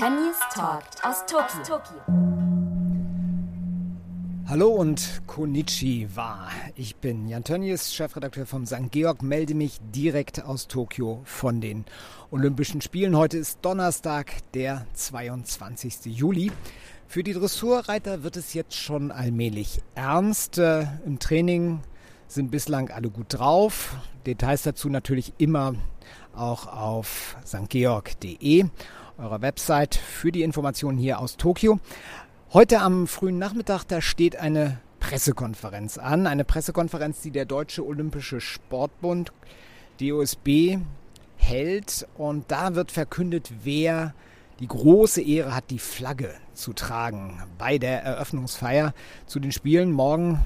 Tönnies Talk aus Tokio. Hallo und Konnichiwa. Ich bin Jan Tönnies, Chefredakteur vom St. Georg, melde mich direkt aus Tokio von den Olympischen Spielen. Heute ist Donnerstag, der 22. Juli. Für die Dressurreiter wird es jetzt schon allmählich ernst. Äh, Im Training sind bislang alle gut drauf. Details dazu natürlich immer auch auf stgeorg.de, eurer Website für die Informationen hier aus Tokio. Heute am frühen Nachmittag, da steht eine Pressekonferenz an. Eine Pressekonferenz, die der Deutsche Olympische Sportbund, DOSB, hält. Und da wird verkündet, wer die große Ehre hat, die Flagge zu tragen bei der Eröffnungsfeier zu den Spielen morgen,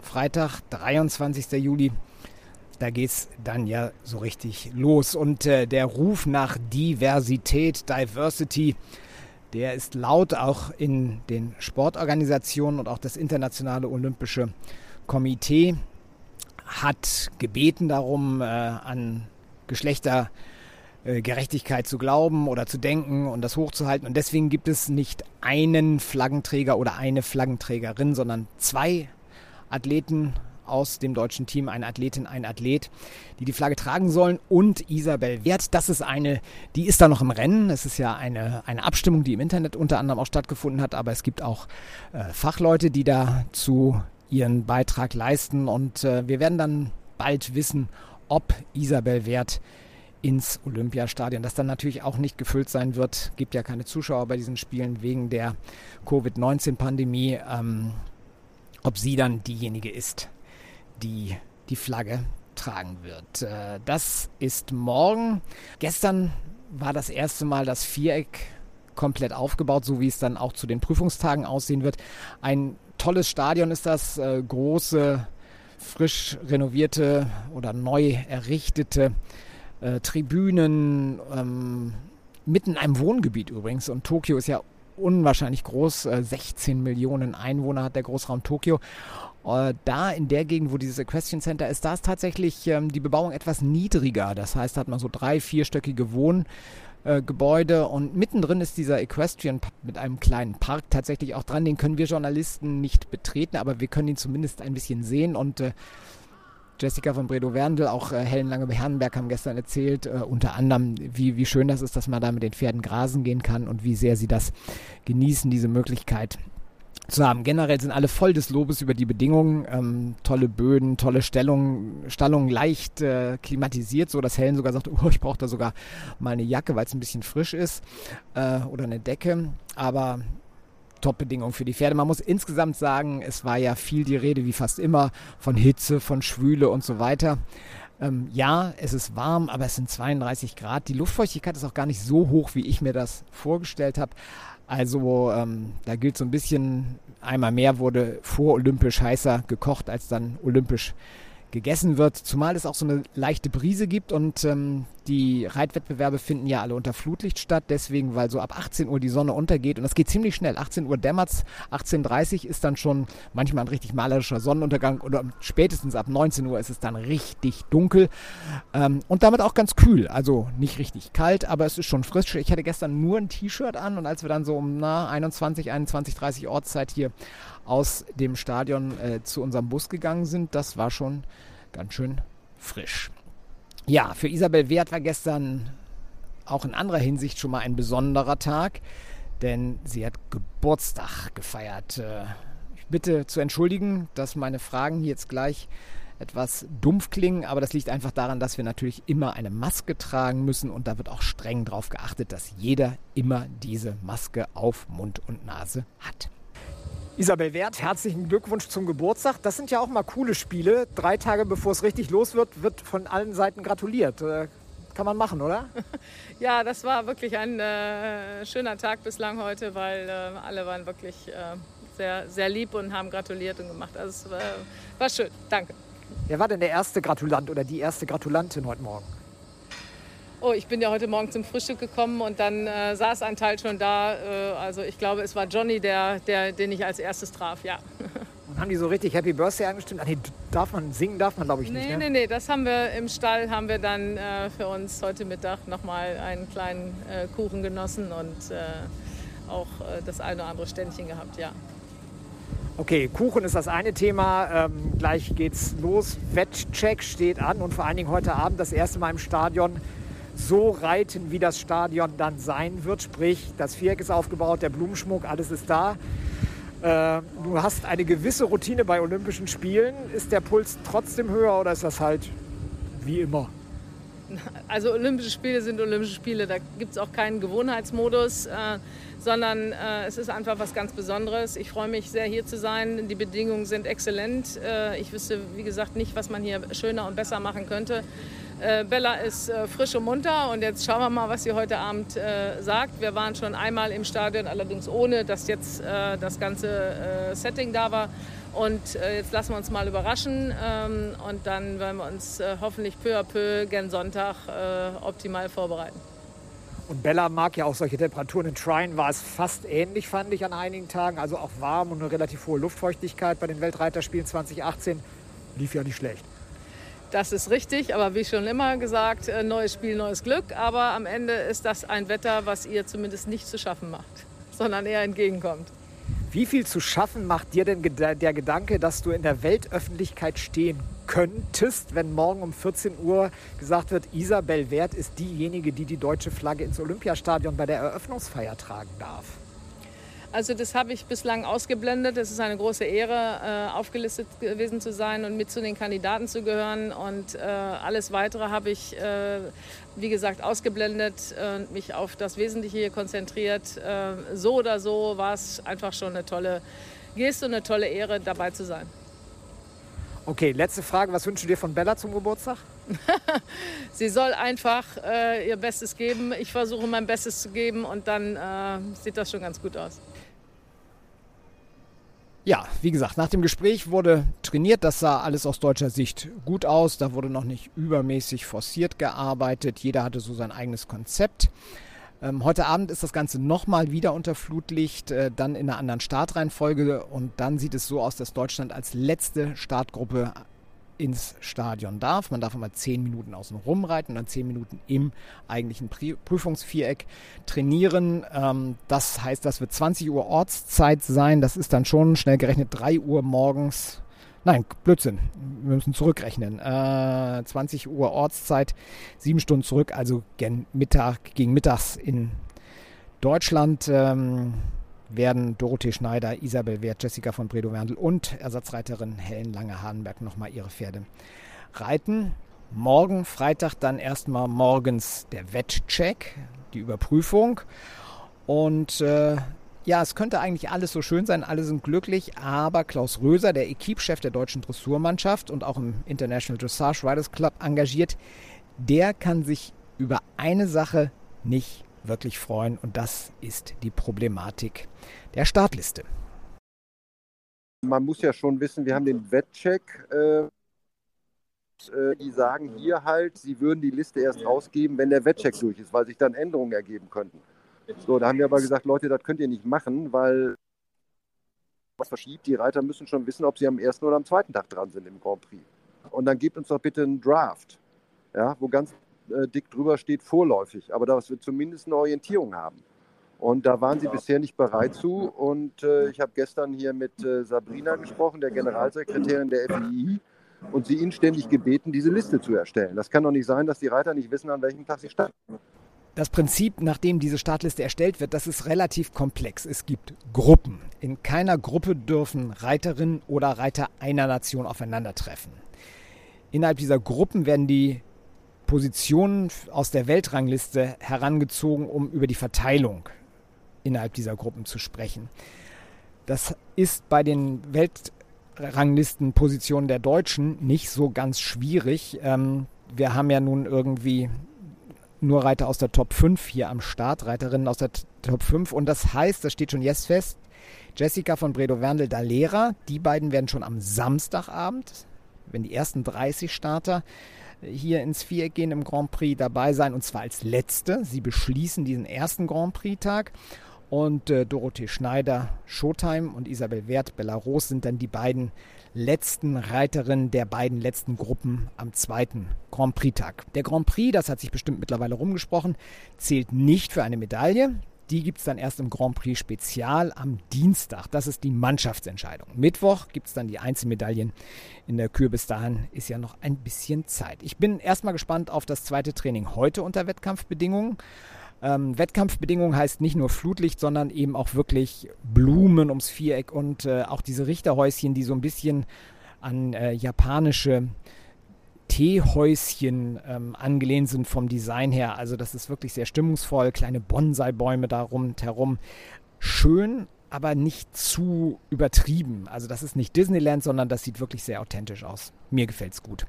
Freitag, 23. Juli. Da geht es dann ja so richtig los. Und äh, der Ruf nach Diversität, Diversity, der ist laut auch in den Sportorganisationen und auch das Internationale Olympische Komitee hat gebeten darum, äh, an Geschlechter äh, zu glauben oder zu denken und das hochzuhalten. Und deswegen gibt es nicht einen Flaggenträger oder eine Flaggenträgerin, sondern zwei Athleten aus dem deutschen Team, eine Athletin, ein Athlet, die die Flagge tragen sollen und Isabel Wert. Das ist eine, die ist da noch im Rennen. Es ist ja eine, eine Abstimmung, die im Internet unter anderem auch stattgefunden hat, aber es gibt auch äh, Fachleute, die dazu ihren Beitrag leisten und äh, wir werden dann bald wissen, ob Isabel Wert ins Olympiastadion, das dann natürlich auch nicht gefüllt sein wird. Gibt ja keine Zuschauer bei diesen Spielen wegen der Covid-19-Pandemie. Ähm, ob sie dann diejenige ist, die die Flagge tragen wird. Äh, das ist morgen. Gestern war das erste Mal das Viereck komplett aufgebaut, so wie es dann auch zu den Prüfungstagen aussehen wird. Ein tolles Stadion ist das, äh, große, frisch renovierte oder neu errichtete äh, Tribünen, ähm, mitten in einem Wohngebiet übrigens. Und Tokio ist ja unwahrscheinlich groß, 16 Millionen Einwohner hat der Großraum Tokio. Äh, da in der Gegend, wo dieses Equestrian Center ist, da ist tatsächlich ähm, die Bebauung etwas niedriger. Das heißt, da hat man so drei, vierstöckige Wohngebäude äh, und mittendrin ist dieser Equestrian mit einem kleinen Park tatsächlich auch dran. Den können wir Journalisten nicht betreten, aber wir können ihn zumindest ein bisschen sehen und äh, Jessica von Bredow-Werndl, auch äh, Helen Lange-Herrenberg haben gestern erzählt, äh, unter anderem, wie, wie schön das ist, dass man da mit den Pferden grasen gehen kann und wie sehr sie das genießen, diese Möglichkeit zu haben. Generell sind alle voll des Lobes über die Bedingungen. Ähm, tolle Böden, tolle Stellung, Stallung leicht äh, klimatisiert, so dass Helen sogar sagt, oh, ich brauche da sogar mal eine Jacke, weil es ein bisschen frisch ist äh, oder eine Decke. Aber Top-Bedingungen für die Pferde. Man muss insgesamt sagen, es war ja viel die Rede, wie fast immer, von Hitze, von Schwüle und so weiter. Ähm, ja, es ist warm, aber es sind 32 Grad. Die Luftfeuchtigkeit ist auch gar nicht so hoch, wie ich mir das vorgestellt habe. Also ähm, da gilt so ein bisschen, einmal mehr wurde vor olympisch heißer gekocht, als dann olympisch gegessen wird, zumal es auch so eine leichte Brise gibt und ähm, die Reitwettbewerbe finden ja alle unter Flutlicht statt, deswegen, weil so ab 18 Uhr die Sonne untergeht und das geht ziemlich schnell. 18 Uhr dämmert's, 18.30 Uhr ist dann schon manchmal ein richtig malerischer Sonnenuntergang oder spätestens ab 19 Uhr ist es dann richtig dunkel ähm, und damit auch ganz kühl, also nicht richtig kalt, aber es ist schon frisch. Ich hatte gestern nur ein T-Shirt an und als wir dann so um na, 21, 21, 30 Ortszeit hier aus dem Stadion äh, zu unserem Bus gegangen sind, das war schon ganz schön frisch. Ja, für Isabel Wert war gestern auch in anderer Hinsicht schon mal ein besonderer Tag, denn sie hat Geburtstag gefeiert. Äh, ich bitte zu entschuldigen, dass meine Fragen hier jetzt gleich etwas dumpf klingen, aber das liegt einfach daran, dass wir natürlich immer eine Maske tragen müssen und da wird auch streng darauf geachtet, dass jeder immer diese Maske auf Mund und Nase hat. Isabel Wert, herzlichen Glückwunsch zum Geburtstag. Das sind ja auch mal coole Spiele. Drei Tage bevor es richtig los wird, wird von allen Seiten gratuliert. Äh, kann man machen, oder? Ja, das war wirklich ein äh, schöner Tag bislang heute, weil äh, alle waren wirklich äh, sehr, sehr lieb und haben gratuliert und gemacht. Also es war, war schön. Danke. Wer war denn der erste Gratulant oder die erste Gratulantin heute Morgen? Oh, ich bin ja heute Morgen zum Frühstück gekommen und dann äh, saß ein Teil schon da. Äh, also ich glaube, es war Johnny, der, der, den ich als erstes traf, ja. haben die so richtig Happy Birthday angestimmt? Ach nee, darf man singen, darf man glaube ich nee, nicht. Ne? Nee, nee, das haben wir im Stall, haben wir dann äh, für uns heute Mittag nochmal einen kleinen äh, Kuchen genossen und äh, auch äh, das eine oder andere Ständchen gehabt, ja. Okay, Kuchen ist das eine Thema. Ähm, gleich geht's los. Wettcheck steht an und vor allen Dingen heute Abend das erste Mal im Stadion so reiten, wie das Stadion dann sein wird. Sprich, das Viereck ist aufgebaut, der Blumenschmuck, alles ist da. Äh, du hast eine gewisse Routine bei Olympischen Spielen. Ist der Puls trotzdem höher oder ist das halt wie immer? Also Olympische Spiele sind Olympische Spiele, da gibt es auch keinen Gewohnheitsmodus, äh, sondern äh, es ist einfach was ganz Besonderes. Ich freue mich sehr hier zu sein, die Bedingungen sind exzellent. Äh, ich wüsste, wie gesagt, nicht, was man hier schöner und besser machen könnte. Äh, Bella ist äh, frisch und munter und jetzt schauen wir mal, was sie heute Abend äh, sagt. Wir waren schon einmal im Stadion, allerdings ohne, dass jetzt äh, das ganze äh, Setting da war. Und äh, jetzt lassen wir uns mal überraschen ähm, und dann werden wir uns hoffentlich peu à peu gen Sonntag optimal vorbereiten. Und Bella mag ja auch solche Temperaturen. In Trine war es fast ähnlich, fand ich an einigen Tagen. Also auch warm und eine relativ hohe Luftfeuchtigkeit bei den Weltreiterspielen 2018. Lief ja nicht schlecht. Das ist richtig, aber wie schon immer gesagt, äh, neues Spiel, neues Glück. Aber am Ende ist das ein Wetter, was ihr zumindest nicht zu schaffen macht, sondern eher entgegenkommt. Wie viel zu schaffen macht dir denn der Gedanke, dass du in der Weltöffentlichkeit stehen könntest, wenn morgen um 14 Uhr gesagt wird, Isabel Wert ist diejenige, die die deutsche Flagge ins Olympiastadion bei der Eröffnungsfeier tragen darf? Also das habe ich bislang ausgeblendet. Es ist eine große Ehre, äh, aufgelistet gewesen zu sein und mit zu den Kandidaten zu gehören. Und äh, alles Weitere habe ich, äh, wie gesagt, ausgeblendet und mich auf das Wesentliche hier konzentriert. So oder so war es einfach schon eine tolle Geste und eine tolle Ehre, dabei zu sein. Okay, letzte Frage. Was wünschst du dir von Bella zum Geburtstag? Sie soll einfach äh, ihr Bestes geben. Ich versuche mein Bestes zu geben und dann äh, sieht das schon ganz gut aus. Ja, wie gesagt, nach dem Gespräch wurde trainiert. Das sah alles aus deutscher Sicht gut aus. Da wurde noch nicht übermäßig forciert gearbeitet. Jeder hatte so sein eigenes Konzept. Ähm, heute Abend ist das Ganze nochmal wieder unter Flutlicht, äh, dann in einer anderen Startreihenfolge. Und dann sieht es so aus, dass Deutschland als letzte Startgruppe ins Stadion darf. Man darf immer zehn Minuten außen rumreiten und dann zehn Minuten im eigentlichen Prüfungsviereck trainieren. Ähm, das heißt, das wird 20 Uhr Ortszeit sein. Das ist dann schon schnell gerechnet 3 Uhr morgens. Nein, Blödsinn. Wir müssen zurückrechnen. Äh, 20 Uhr Ortszeit, sieben Stunden zurück, also gegen, Mittag, gegen mittags in Deutschland. Ähm, werden Dorothee Schneider, Isabel Wert, Jessica von Bredow-Werndl und Ersatzreiterin Helen Lange-Hahnberg nochmal ihre Pferde reiten. Morgen, Freitag, dann erstmal morgens der Wettcheck, die Überprüfung. Und äh, ja, es könnte eigentlich alles so schön sein, alle sind glücklich, aber Klaus Röser, der Equipchef der deutschen Dressurmannschaft und auch im International Dressage Riders Club engagiert, der kann sich über eine Sache nicht wirklich freuen und das ist die Problematik der Startliste. Man muss ja schon wissen, wir haben den Wettcheck. Äh, äh, die sagen hier halt, sie würden die Liste erst rausgeben, wenn der Wettcheck durch ist, weil sich dann Änderungen ergeben könnten. So, da haben wir aber gesagt, Leute, das könnt ihr nicht machen, weil was verschiebt. Die Reiter müssen schon wissen, ob sie am ersten oder am zweiten Tag dran sind im Grand Prix. Und dann gebt uns doch bitte einen Draft, ja, wo ganz äh, dick drüber steht vorläufig, aber dass wir zumindest eine Orientierung haben. Und da waren sie bisher nicht bereit zu. Und äh, ich habe gestern hier mit äh, Sabrina gesprochen, der Generalsekretärin der FII, und sie inständig gebeten, diese Liste zu erstellen. Das kann doch nicht sein, dass die Reiter nicht wissen, an welchem Tag sie starten. Das Prinzip, nach dem diese Startliste erstellt wird, das ist relativ komplex. Es gibt Gruppen. In keiner Gruppe dürfen Reiterinnen oder Reiter einer Nation aufeinandertreffen. Innerhalb dieser Gruppen werden die Positionen aus der Weltrangliste herangezogen, um über die Verteilung innerhalb dieser Gruppen zu sprechen. Das ist bei den Weltranglistenpositionen der Deutschen nicht so ganz schwierig. Ähm, wir haben ja nun irgendwie nur Reiter aus der Top 5 hier am Start, Reiterinnen aus der Top 5. Und das heißt, das steht schon jetzt fest, Jessica von Bredow-Werndl Dalera, die beiden werden schon am Samstagabend, wenn die ersten 30 Starter hier ins Viereck gehen im Grand Prix dabei sein und zwar als letzte. Sie beschließen diesen ersten Grand Prix-Tag. Und äh, Dorothee Schneider, Showtime und Isabel Wert, Belarus sind dann die beiden letzten Reiterinnen der beiden letzten Gruppen am zweiten Grand Prix-Tag. Der Grand Prix, das hat sich bestimmt mittlerweile rumgesprochen, zählt nicht für eine Medaille. Die gibt es dann erst im Grand Prix Spezial am Dienstag. Das ist die Mannschaftsentscheidung. Mittwoch gibt es dann die Einzelmedaillen in der Kür. Bis dahin ist ja noch ein bisschen Zeit. Ich bin erstmal gespannt auf das zweite Training heute unter Wettkampfbedingungen. Ähm, Wettkampfbedingungen heißt nicht nur Flutlicht, sondern eben auch wirklich Blumen ums Viereck und äh, auch diese Richterhäuschen, die so ein bisschen an äh, japanische Teehäuschen ähm, angelehnt sind vom Design her. Also das ist wirklich sehr stimmungsvoll. Kleine Bonsai-Bäume da herum. Schön, aber nicht zu übertrieben. Also das ist nicht Disneyland, sondern das sieht wirklich sehr authentisch aus. Mir gefällt es gut.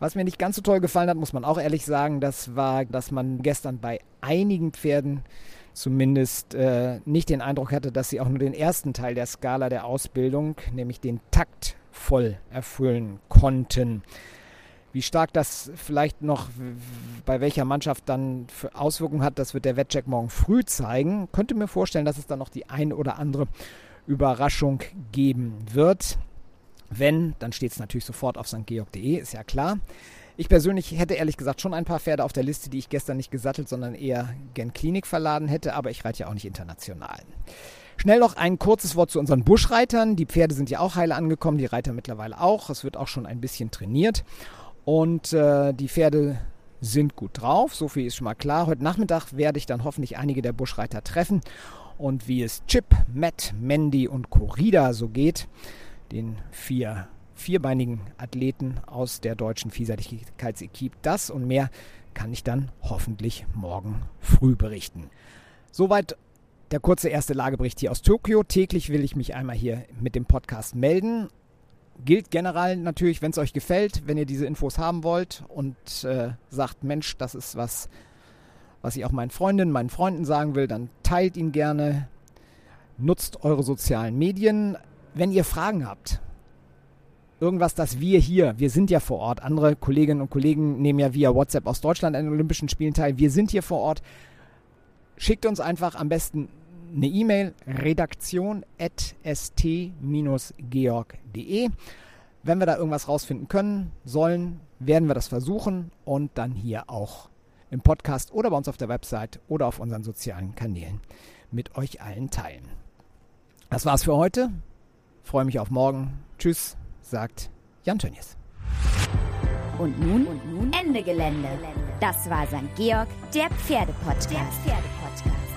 Was mir nicht ganz so toll gefallen hat, muss man auch ehrlich sagen, das war, dass man gestern bei einigen Pferden zumindest äh, nicht den Eindruck hatte, dass sie auch nur den ersten Teil der Skala der Ausbildung, nämlich den Takt, voll erfüllen konnten. Wie stark das vielleicht noch bei welcher Mannschaft dann für Auswirkungen hat, das wird der Wettcheck morgen früh zeigen. Könnte mir vorstellen, dass es dann noch die ein oder andere Überraschung geben wird. Wenn, dann steht es natürlich sofort auf stgeorg.de, ist ja klar. Ich persönlich hätte ehrlich gesagt schon ein paar Pferde auf der Liste, die ich gestern nicht gesattelt, sondern eher gen Klinik verladen hätte, aber ich reite ja auch nicht international. Schnell noch ein kurzes Wort zu unseren Buschreitern. Die Pferde sind ja auch heile angekommen, die Reiter mittlerweile auch. Es wird auch schon ein bisschen trainiert. Und äh, die Pferde sind gut drauf, so viel ist schon mal klar. Heute Nachmittag werde ich dann hoffentlich einige der Buschreiter treffen. Und wie es Chip, Matt, Mandy und Corrida so geht, den vier vierbeinigen Athleten aus der deutschen Vielseitigkeitsequipe. Das und mehr kann ich dann hoffentlich morgen früh berichten. Soweit der kurze erste Lagebericht hier aus Tokio. Täglich will ich mich einmal hier mit dem Podcast melden. Gilt generell natürlich, wenn es euch gefällt, wenn ihr diese Infos haben wollt und äh, sagt, Mensch, das ist was, was ich auch meinen Freundinnen, meinen Freunden sagen will, dann teilt ihn gerne. Nutzt eure sozialen Medien. Wenn ihr Fragen habt, irgendwas, das wir hier, wir sind ja vor Ort, andere Kolleginnen und Kollegen nehmen ja via WhatsApp aus Deutschland an den Olympischen Spielen teil, wir sind hier vor Ort. Schickt uns einfach am besten eine E-Mail redaktion.st-georg.de. Wenn wir da irgendwas rausfinden können, sollen, werden wir das versuchen und dann hier auch im Podcast oder bei uns auf der Website oder auf unseren sozialen Kanälen mit euch allen teilen. Das war's für heute. Freue mich auf morgen. Tschüss, sagt Jan Tönnies. Und nun, und nun Ende Gelände. Das war St. Georg, der Pferdepodcast. Der Pferdepodcast.